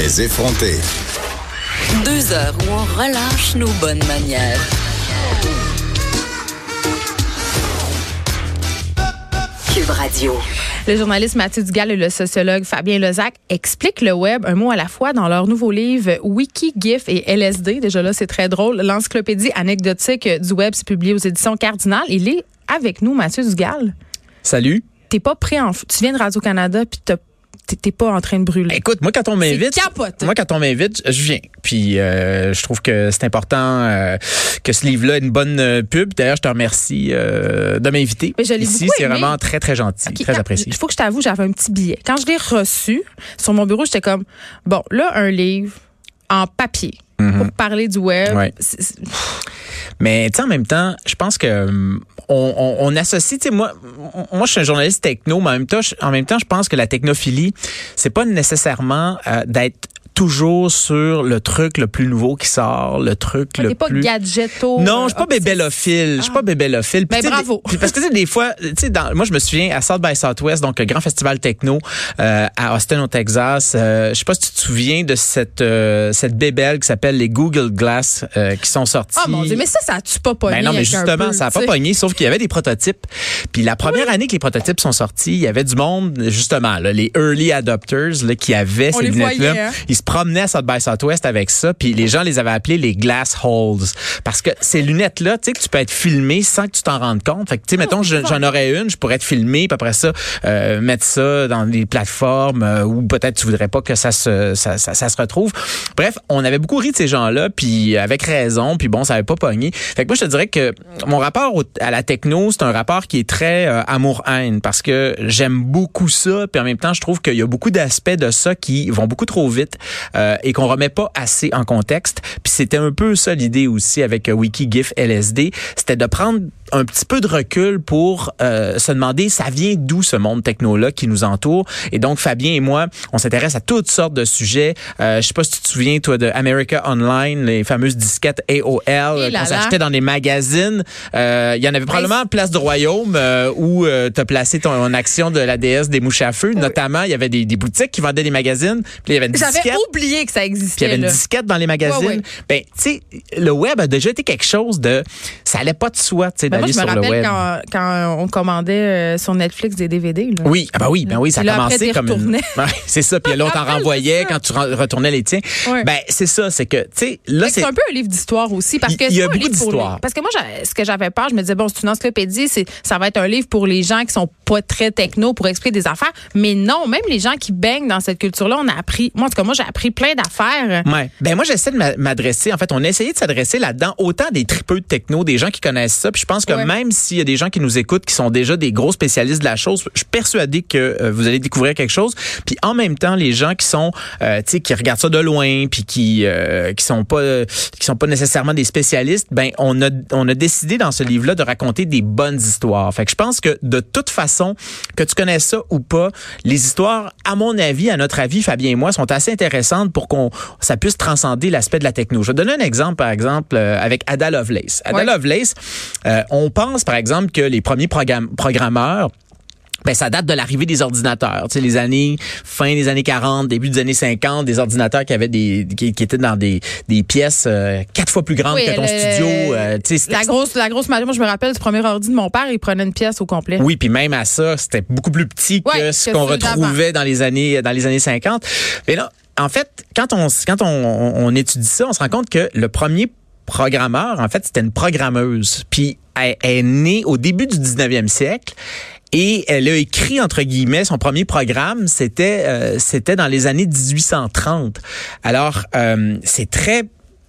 Les effronter. Deux heures où on relâche nos bonnes manières. Cube Radio. Le journaliste Mathieu Dugal et le sociologue Fabien Lezac expliquent le web un mot à la fois dans leur nouveau livre Wiki, GIF et LSD. Déjà là, c'est très drôle. L'encyclopédie anecdotique du web, c'est publié aux éditions Cardinal. Il est avec nous, Mathieu Dugal. Salut. T'es pas prêt en... Tu viens de Radio-Canada puis t'as t'es pas en train de brûler. Écoute, moi quand on m'invite, moi quand on m'invite, je viens. Puis euh, je trouve que c'est important euh, que ce livre-là ait une bonne euh, pub. D'ailleurs, je te remercie de m'inviter. Ici, c'est vraiment très très gentil, okay, très apprécié. Il faut que je t'avoue, j'avais un petit billet. Quand je l'ai reçu sur mon bureau, j'étais comme bon, là un livre en papier Mhm. pour parler du web. Ouais. Mais tu en même temps, je pense que hum, on, on, on associe, tu sais, moi, moi, je suis un journaliste techno, mais en même temps, je, en même temps, je pense que la technophilie, c'est pas nécessairement euh, d'être toujours sur le truc le plus nouveau qui sort, le truc le pas plus gadgeto. Non, je suis pas bébélophile. Je suis pas bébélophile. Puis, Ben, bravo. des- parce que des fois, tu sais, moi je me souviens à South by Southwest, donc le grand festival techno euh, à Austin au Texas. Euh, je sais pas si tu te souviens de cette euh, cette bébelle qui s'appelle les Google Glass euh, qui sont sortis. Oh mon dieu, mais ça, ça tue pas pogné. Ben non, mais justement, peu, ça a pas pogné, sauf qu'il y avait des prototypes. Puis la première année que les prototypes sont sortis, il y avait du monde, justement, là, les early adopters là, qui avaient On ces lunettes-là. hein? Ils se promenaient à South by Southwest avec ça, puis les gens les avaient appelés les glass holes. Parce que ces lunettes-là, tu sais, que tu peux être filmé sans que tu t'en rendes compte. Fait que, tu sais, mettons, je- j'en aurais une, je pourrais être filmé, puis après ça, euh, mettre ça dans des plateformes euh, où peut-être tu voudrais pas que ça se, ça, ça, ça se retrouve. Bref, on avait beaucoup ri de ces gens-là, puis avec raison, puis bon, ça avait pas pogné. Fait que moi, je te dirais que mon rapport au- à la techno, c'est un rapport qui est très euh, amour-haine, parce que j'aime beaucoup ça, puis en même temps, je trouve qu'il y a beaucoup d'aspects de ça qui vont beaucoup trop vite euh, et qu'on remet pas assez en contexte. Puis c'était un peu ça l'idée aussi avec euh, Wikigif LSD, c'était de prendre un petit peu de recul pour euh, se demander ça vient d'où ce monde techno là qui nous entoure? Et donc Fabien et moi on s'intéresse à toutes sortes de sujets. Euh, je sais pas si tu te souviens toi de America Online les fameuses disquettes AOL qu'on s'achetait dans les magazines. Euh, il y en avait probablement Place du Royaume où tu as placé ton action de la déesse des mouches à feu. Notamment il y avait des, des boutiques qui vendaient des magazines. Puis il y avait une J'avais disquette. oublié que ça puis il y existait. avait une disquette dans les magazines. Ouais, ouais. Ben, tu sais, le web a déjà été quelque chose de, ça allait pas de soi, tu sais, Moi, je me rappelle quand, quand on commandait euh, sur Netflix des DVD. Là. Oui, ah ben oui, ben oui, ça a commencé comme une... c'est ça, puis là on t'en renvoyait quand tu retournais les tiens. Ben c'est ça, c'est que tu sais là c'est un peu un livre d'histoire aussi parce que il y c'est a beaucoup livre pour d'histoire. Parce que moi, ce que j'avais peur, je me disais bon, c'est une encyclopédie, c'est ça va être un livre pour les gens qui sont pas très techno pour expliquer des affaires. Mais non, même les gens qui baignent dans cette culture-là, on a appris. Moi, en tout cas, moi, j'ai appris plein d'affaires. Ouais. Ben moi j'essaie de m'a- m'adresser. En fait, on a essayé de s'adresser là-dedans autant des tripeux de techno, des gens qui connaissent ça. Puis je pense que Ouais. même s'il y a des gens qui nous écoutent qui sont déjà des gros spécialistes de la chose, je suis persuadé que euh, vous allez découvrir quelque chose. Puis en même temps, les gens qui sont, euh, tu sais, qui regardent ça de loin, puis qui euh, qui sont pas qui sont pas nécessairement des spécialistes, ben on a on a décidé dans ce livre-là de raconter des bonnes histoires. Fait que je pense que de toute façon, que tu connaisses ça ou pas, les histoires, à mon avis, à notre avis, Fabien et moi, sont assez intéressantes pour qu'on ça puisse transcender l'aspect de la techno. Je vais donner un exemple, par exemple, euh, avec Ada Lovelace. Ada Ouais. Lovelace, euh, on pense, par exemple, que les premiers programme- programmeurs ben, ça date de l'arrivée des ordinateurs. Tu sais, les années, fin des années 40, début des années 50, des ordinateurs qui avaient des, qui, qui étaient dans des, des pièces euh, quatre fois plus grandes Oui, que ton le- studio. euh, tu sais, c'était- La grosse, la grosse moi, je me rappelle du premier ordi de mon père, il prenait une pièce au complet. Oui, puis même à ça, c'était beaucoup plus petit que Ouais, ce qu'on retrouvait dans les années dans les années 50. Mais là, en fait, quand on quand on, on- on étudie ça, on se rend compte que le premier programmeur, en fait, c'était une programmeuse. Puis elle, est née au début du 19e siècle. Et elle a écrit entre guillemets son premier programme, c'était euh, c'était dans les années 1830. Alors euh, c'est très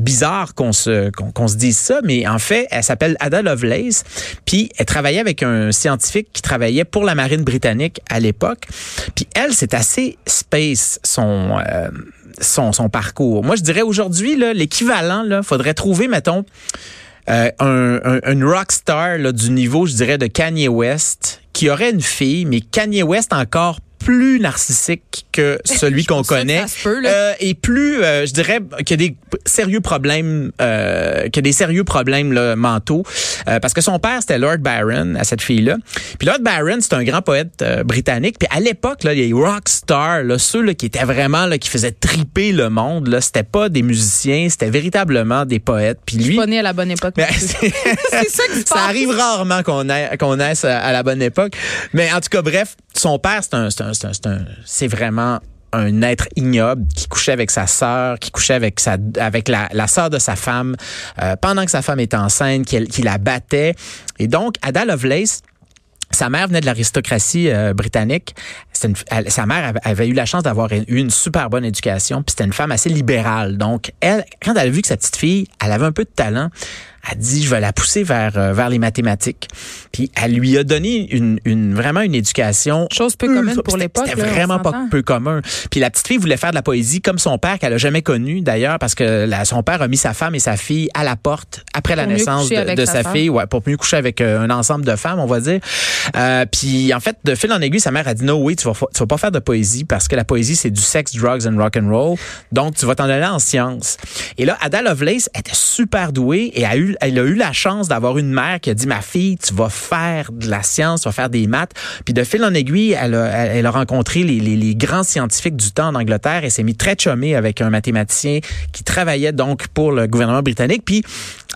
bizarre qu'on se qu'on qu'on se dise ça, mais en fait, elle s'appelle Ada Lovelace, puis elle travaillait avec un scientifique qui travaillait pour la marine britannique à l'époque. Puis elle, c'est assez space son euh, son son parcours. Moi, je dirais aujourd'hui l'équivalent là, faudrait trouver mettons euh, un, un, une rock star là, du niveau, je dirais, de Kanye West, qui aurait une fille, mais Kanye West encore plus narcissique que celui qu'on connaît euh, et plus, euh, je dirais, qu'il y a des sérieux problèmes, euh, qu'il y a des sérieux problèmes là, mentaux, euh, parce que son père c'était Lord Byron à cette fille-là. Puis Lord Byron c'est un grand poète britannique. Puis à l'époque là, les rock stars, là, ceux là, qui étaient vraiment là, qui faisaient triper le monde, là, c'était pas des musiciens, c'était véritablement des poètes. Puis lui, pas né à la bonne époque. c'est ça. Ça arrive rarement qu'on qu'on naisse à la bonne époque. Mais en tout cas, bref, son père, c'est un, c'est vraiment un être ignoble qui couchait avec sa sœur, qui couchait avec sa avec la, la sœur de sa femme euh, pendant que sa femme était enceinte, qui, qui la battait. Et donc, Ada Lovelace, sa mère venait de l'aristocratie euh, britannique. Une, sa mère avait eu la chance d'avoir eu une super bonne éducation, puis c'était une femme assez libérale. Donc, elle, quand elle a vu que sa petite fille, elle avait un peu de talent, a dit je vais la pousser vers euh, vers les mathématiques. Puis elle lui a donné une, une vraiment une éducation chose peu commune pour l'époque. C'était vraiment pas peu commun. Puis la petite fille voulait faire de la poésie comme son père qu'elle a jamais connu d'ailleurs parce que son père a mis sa femme et sa fille à la porte après la naissance de, sa, fille, ouais, pour mieux coucher avec euh, un ensemble de femmes, on va dire. Euh, puis en fait, de fil en aiguille, sa mère a dit non, oui, tu vas tu vas pas faire de poésie parce que la poésie c'est du sex, drugs and rock and roll. Donc tu vas t'en aller en sciences. Et là, Ada Lovelace était super douée et a eu elle a eu la chance d'avoir une mère qui a dit ma fille, tu vas faire de la science, tu vas faire des maths. Puis de fil en aiguille, elle a, elle a rencontré les, les, les, grands scientifiques du temps en Angleterre et s'est mis très chumée avec un mathématicien qui travaillait donc pour le gouvernement britannique. Puis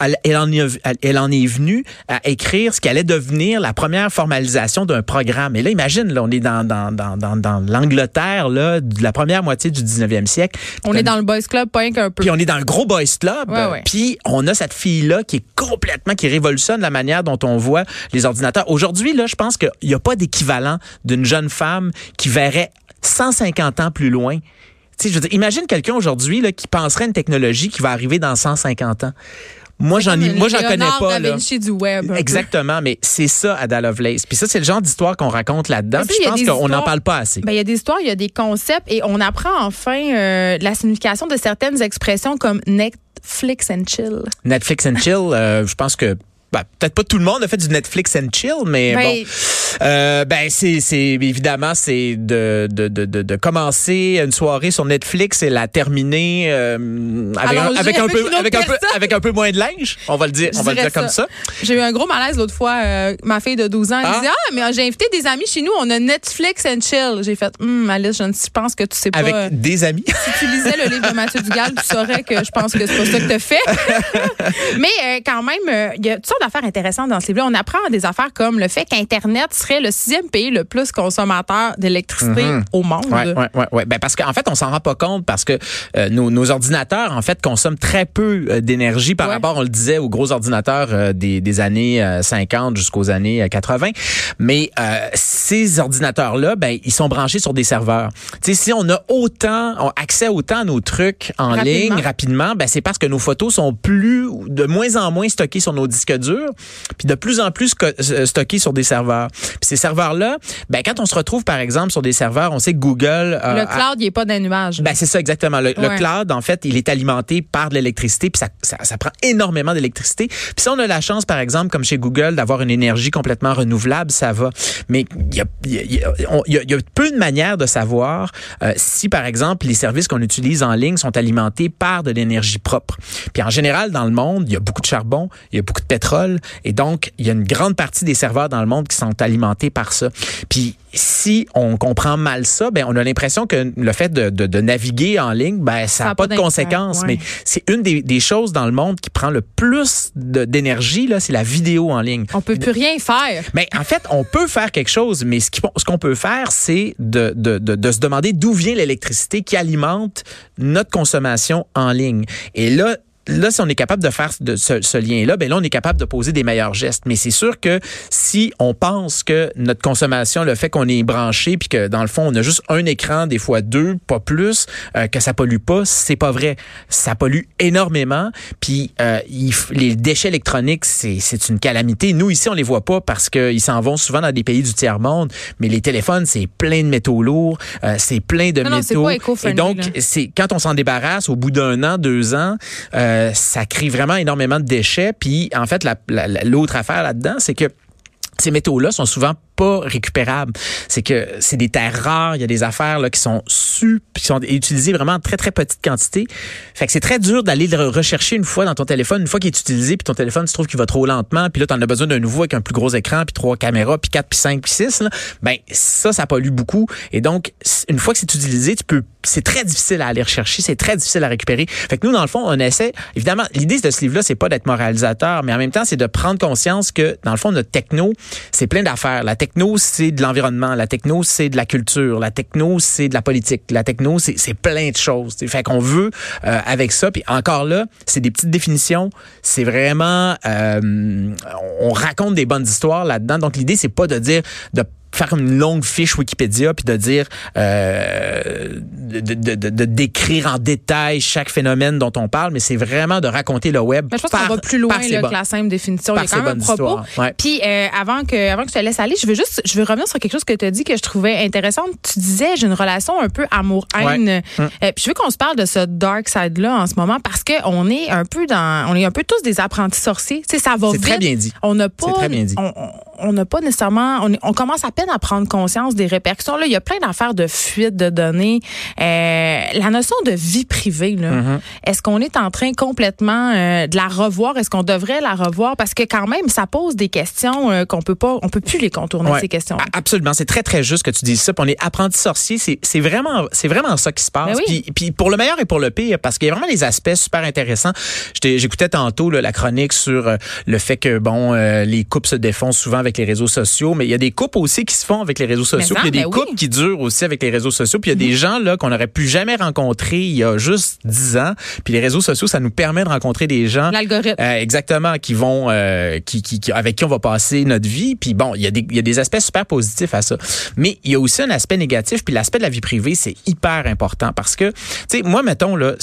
elle, en est, elle en est venue à écrire ce qui allait devenir la première formalisation d'un programme. Et là, imagine, là, on est dans, dans, dans, dans, dans l'Angleterre, là, de la première moitié du 19e siècle. On est dans le boys club, pas qu'un peu. Puis on est dans le gros boys club. Puis on a cette fille-là qui est complètement, qui révolutionne la manière dont on voit les ordinateurs. Aujourd'hui, là, je pense qu'il n'y a pas d'équivalent d'une jeune femme qui verrait 150 ans plus loin. Je veux dire, imagine quelqu'un aujourd'hui là, qui penserait une technologie qui va arriver dans 150 ans. Moi, j'en ai, moi, j'en connais pas. Là. du web. Exactement, mais c'est ça, Ada Lovelace. Puis ça, c'est le genre d'histoire qu'on raconte là-dedans. Puis je pense qu'on n'en parle pas assez. Ben, il y a des histoires, il y a des concepts et on apprend enfin euh, la signification de certaines expressions comme Netflix and chill. Netflix and chill, euh, je pense que ben, peut-être pas tout le monde a fait du Netflix and chill, mais ben, bon. Euh, ben c'est c'est évidemment c'est de, de, de, de, commencer une soirée sur Netflix et la terminer euh, avec, un, avec, un peu avec un peu avec un peu moins de linge, on va le dire, on va le dire comme ça. J'ai eu un gros malaise l'autre fois euh, ma fille de 12 ans, elle ah. disait "Ah, mais j'ai invité des amis chez nous, on a Netflix and chill." J'ai fait "Hum, Alice, je, je pense que tu sais pas Avec des amis Si tu lisais le livre de Mathieu Dugal, tu saurais que je pense que c'est pas ça que tu fait. mais euh, quand même il y a toutes sortes d'affaires intéressantes dans ce livre-là. On apprend des affaires comme le fait qu'internet serait le sixième pays le plus consommateur d'électricité mhm. au monde. Oui, oui, oui. Ben parce qu'en fait, on s'en rend pas compte parce que euh, nos, nos, ordinateurs, en fait, consomment très peu euh, d'énergie par rapport, on le disait, aux gros ordinateurs euh, des, des, années 50 jusqu'aux années 80. Mais ces ordinateurs-là, ben, ils sont branchés sur des serveurs. Tu sais, si on a autant, on accès autant à nos trucs en ligne rapidement, ben, c'est parce que nos photos sont plus, de moins en moins stockées sur nos disques durs, puis de plus en plus stockées sur des serveurs. Puis ces serveurs-là, ben, quand on se retrouve, par exemple, sur des serveurs, on sait que Google... le cloud, il n'est pas d'un nuage. Ben, c'est ça, exactement. Le, cloud, en fait, il est alimenté par de l'électricité, puis ça, ça, ça, prend énormément d'électricité. Puis si on a la chance, par exemple, comme chez Google, d'avoir une énergie complètement renouvelable, ça va. Mais il y a, y, a, y, a, y a, peu de manières de savoir euh, si, par exemple, les services qu'on utilise en ligne sont alimentés par de l'énergie propre. Puis en général, dans le monde, il y a beaucoup de charbon, il y a beaucoup de pétrole, et donc, il y a une grande partie des serveurs dans le monde qui sont alimentés par ça. Puis si on comprend mal ça, ben on a l'impression que le fait de, de, de, naviguer en ligne, ben ça n'a pas, de conséquences. Mais c'est une des, des, choses dans le monde qui prend le plus d'énergie là, c'est la vidéo en ligne. On peut plus rien faire. Mais en fait, on peut faire quelque chose, mais ce qu'on ce peut faire, c'est de, de se demander d'où vient l'électricité qui alimente notre consommation en ligne. Et là, là, si on est capable de faire de ce, lien-là, ben là, on est capable de poser des meilleurs gestes. Mais c'est sûr que si on pense que notre consommation, le fait qu'on est branché, puis que dans le fond, on a juste un écran, des fois deux, pas plus, euh, que ça pollue pas, c'est pas vrai. Ça pollue énormément. Puis euh, les déchets électroniques, c'est une calamité. Nous, ici, on les voit pas parce qu'ils s'en vont souvent dans des pays du tiers-monde. Mais les téléphones, c'est plein de métaux lourds, euh, c'est plein de métaux. Et donc, c'est quand on s'en débarrasse au bout d'un an, deux ans, euh, ça crée vraiment énormément de déchets. Puis en fait, l'autre affaire là-dedans, c'est que ces métaux-là sont souvent récupérable. C'est que c'est des terres rares, il y a des affaires là qui sont super, qui sont utilisées vraiment en très très petite quantité. Fait que c'est très dur d'aller le rechercher une fois dans ton téléphone, une fois qu'il est utilisé, puis ton téléphone tu trouves qu'il va trop lentement, puis là tu en as besoin d'un nouveau avec un plus gros écran, puis trois caméras, puis quatre, puis cinq, puis six. Là. Ben ça, ça pollue beaucoup. Et donc une fois que c'est utilisé, tu peux, c'est très difficile à aller rechercher, c'est très difficile à récupérer. Fait que nous dans le fond, on essaie. Évidemment, l'idée de ce livre-là, c'est pas d'être moralisateur, mais en même temps, c'est de prendre conscience que dans le fond, notre techno, c'est plein d'affaires. La techno, c'est de l'environnement. La techno, c'est de la culture. La techno, c'est de la politique. La techno, c'est plein de choses. Fait qu'on veut euh, avec ça. Puis encore là, c'est des petites définitions. C'est vraiment, euh, on raconte des bonnes histoires là-dedans. Donc l'idée, c'est pas de dire de faire une longue fiche Wikipédia puis de dire euh, de, de, de, de, décrire en détail chaque phénomène dont on parle, mais c'est vraiment de raconter le web. Mais je pense qu'on va plus loin là, que la simple définition. Il y a quand même un propos. Puis euh, avant que avant que je te laisse aller, je veux juste je veux revenir sur quelque chose que tu as dit que je trouvais intéressant. Tu disais j'ai une relation un peu amour-haine. Ouais. Hum. Euh, puis je veux qu'on se parle de ce dark side là en ce moment parce que on est un peu dans on est un peu tous des apprentis sorciers. Tu sais ça va vite. C'est très bien dit. On n'a pas très bien dit. On n'a pas nécessairement on, on commence à peine à prendre conscience des répercussions. Là, il y a plein d'affaires de fuite de données. Euh, la notion de vie privée, mm-hmm. est-ce qu'on est en train complètement euh, de la revoir? Est-ce qu'on devrait la revoir? Parce que quand même, ça pose des questions euh, qu'on peut pas, on peut plus les contourner, ces questions. -là. Absolument. C'est très, très juste que tu dises ça. on est apprenti sorcier. C'est vraiment, c'est vraiment ça qui se passe. Ben puis, puis, pour le meilleur et pour le pire, parce qu'il y a vraiment des aspects super intéressants. J'écoutais tantôt là, la chronique sur le fait que, bon, les couples se défont souvent avec les réseaux sociaux, mais il y a des couples aussi qui se font avec les réseaux sociaux. il y a des ben couples qui durent aussi avec les réseaux sociaux. Puis il y a des mhm. gens là qu'on n'aurait pu jamais rencontrer il y a juste dix ans. Puis les réseaux sociaux, ça nous permet de rencontrer des gens. L'algorithme. Euh, exactement, qui vont, euh, qui, qui, avec qui on va passer notre vie. Puis bon, il y, a des, il y a des aspects super positifs à ça. Mais il y a aussi un aspect négatif. Puis l'aspect de la vie privée, c'est hyper important parce que, tu sais, moi, mettons, là,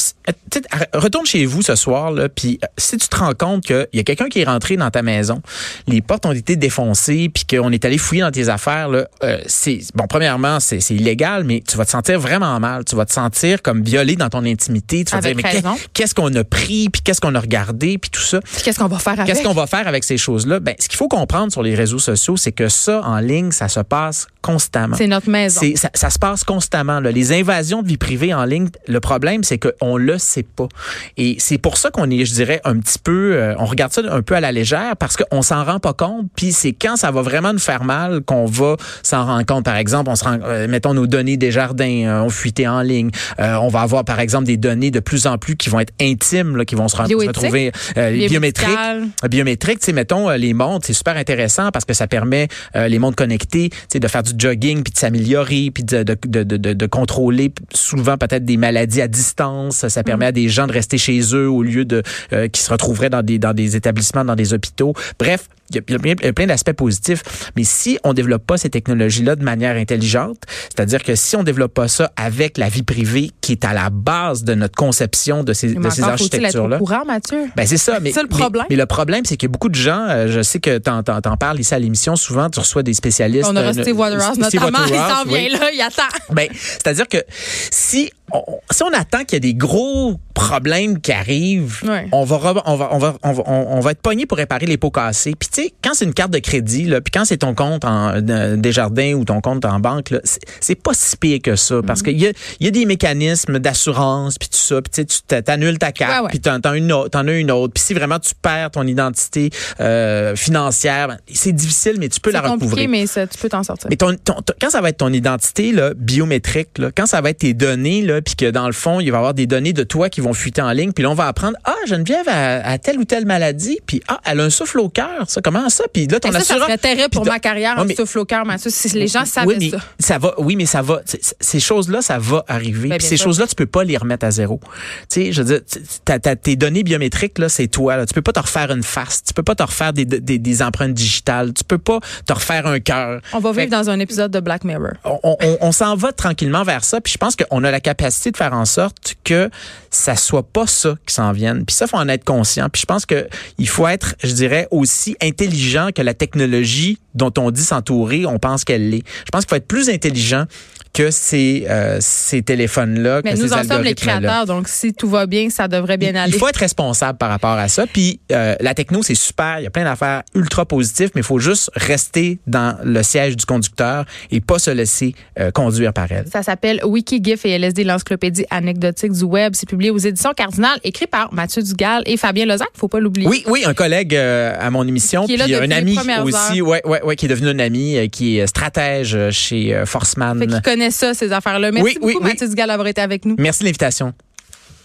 retourne chez vous ce soir, là, puis euh, si tu te rends compte qu'il y a quelqu'un qui est rentré dans ta maison, les portes ont été défoncées, puis qu'on est allé fouiller dans tes affaires, là, euh, c'est bon. Premièrement, c'est illégal, mais tu vas te sentir vraiment mal. Tu vas te sentir comme violé dans ton intimité. Tu vas dire mais qu'est-ce qu'on a pris, puis qu'est-ce qu'on a regardé, puis tout ça. Qu'est-ce qu'on va faire avec? Qu'est-ce qu'on va faire avec ces choses-là? Ben, ce qu'il faut comprendre sur les réseaux sociaux, c'est que ça en ligne, ça se passe constamment. C'est notre maison. Ça, ça, se passe constamment. Là. Les invasions de vie privée en ligne, le problème, c'est qu'on le sait pas. Et c'est pour ça qu'on est, je dirais, un petit peu, euh, on regarde ça un peu à la légère parce qu'on s'en rend pas compte. Puis c'est quand ça va vraiment nous faire mal qu'on va s'en rendre compte. Par exemple, on se rend, euh, mettons nos données des jardins euh, ont fuité en ligne. on va avoir, par exemple, des données de plus en plus qui vont être intimes, là, qui vont se, retrouver biométriques. Biométriques, tu sais, mettons les montres, c'est super intéressant parce que ça permet les montres connectées, tu sais, de faire du jogging puis de s'améliorer puis de, de, de, de, de contrôler souvent peut-être des maladies à distance. Ça permet à des gens de rester chez eux au lieu de euh, qui se retrouveraient dans des dans des établissements, dans des hôpitaux. Bref, il y a plein, d'aspects positifs. Mais si on développe pas ces technologies-là de manière intelligente, c'est-à-dire que si on développe pas ça avec la vie privée qui est à la base de notre conception de ces, de ces architectures-là. courant, Mathieu. Ben, c'est ça. Mais, c'est le problème. Mais, le problème, c'est que beaucoup de gens, euh, je sais que tu en, parles ici à l'émission, souvent, tu reçois des spécialistes. On a reçu Steve Waterhouse, notamment. il s'en vient là, il attend. Ben, c'est-à-dire que si on, si on attend qu'il y ait des gros problèmes qui arrivent, on, va, on, va, on, va, on, va, on, va être pogné pour réparer les pots cassés. Puis sais, quand c'est une carte de crédit, là, puis quand c'est ton compte en euh, Desjardins ou ton compte en banque, c'est pas si pire que ça. Parce qu'il y a, y a des mécanismes d'assurance, puis tout ça. Puis tu t'annules ta carte, puis t'en as une autre. As une autre. Puis si vraiment tu perds ton identité euh, financière, ben, c'est difficile, mais tu peux la recouvrir. C'est mais ça, tu peux t'en sortir. Mais ton, quand ça va être ton identité là, biométrique, là, quand ça va être tes données, là, puis que dans le fond, il va y avoir des données de toi qui vont fuiter en ligne, puis là, on va apprendre, ah, Geneviève a, a telle ou telle maladie, puis ah, elle a un souffle au cœur, ça, comment ça? Puis là, ton ça, ça serait pour ma carrière, un souffle au cœur, Mathieu, si les gens savaient oui, mais ça. va, oui, mais ça va, ces choses-là, ça va arriver. Ben, puis ces choses-là, tu peux pas les remettre à zéro. Tu sais, je veux dire, tes données biométriques, là, c'est toi, là. Tu peux pas te refaire une face, tu peux pas te refaire des, des, des empreintes digitales, tu peux pas te refaire un cœur. On va vivre dans un épisode de Black Mirror. On, on, on s'en va tranquillement vers ça, puis je pense qu'on a la capacité capacité de faire en sorte que ça soit pas ça qui s'en vienne. Puis ça, faut en être conscient. Puis je pense que il faut être, je dirais, aussi intelligent que la technologie dont on dit s'entourer, on pense qu'elle l'est. Je pense qu'il faut être plus intelligent que ces, euh, ces téléphones-là. Mais que nous ces en sommes les créateurs, donc si tout va bien, ça devrait bien aller. Il faut être responsable par rapport à ça. Puis euh, la techno, c'est super. Il y a plein d'affaires ultra positives, mais il faut juste rester dans le siège du conducteur et pas se laisser euh, conduire par elle. Ça s'appelle Wikigif et LSD, l'encyclopédie anecdotique du web. C'est publié aux éditions Cardinal, écrit par Mathieu Dugal et Fabien Lozac. Faut pas l'oublier. Oui, oui, un collègue euh, à mon émission, Qui est là puis un ami aussi, ouais, ouais, ouais, qui est devenu un ami, euh, qui est stratège chez euh, Fait Connaît ça, ces affaires-là. Merci Oui, oui, beaucoup, oui. Mathieu Dugal, d'avoir été avec nous. Merci de l'invitation.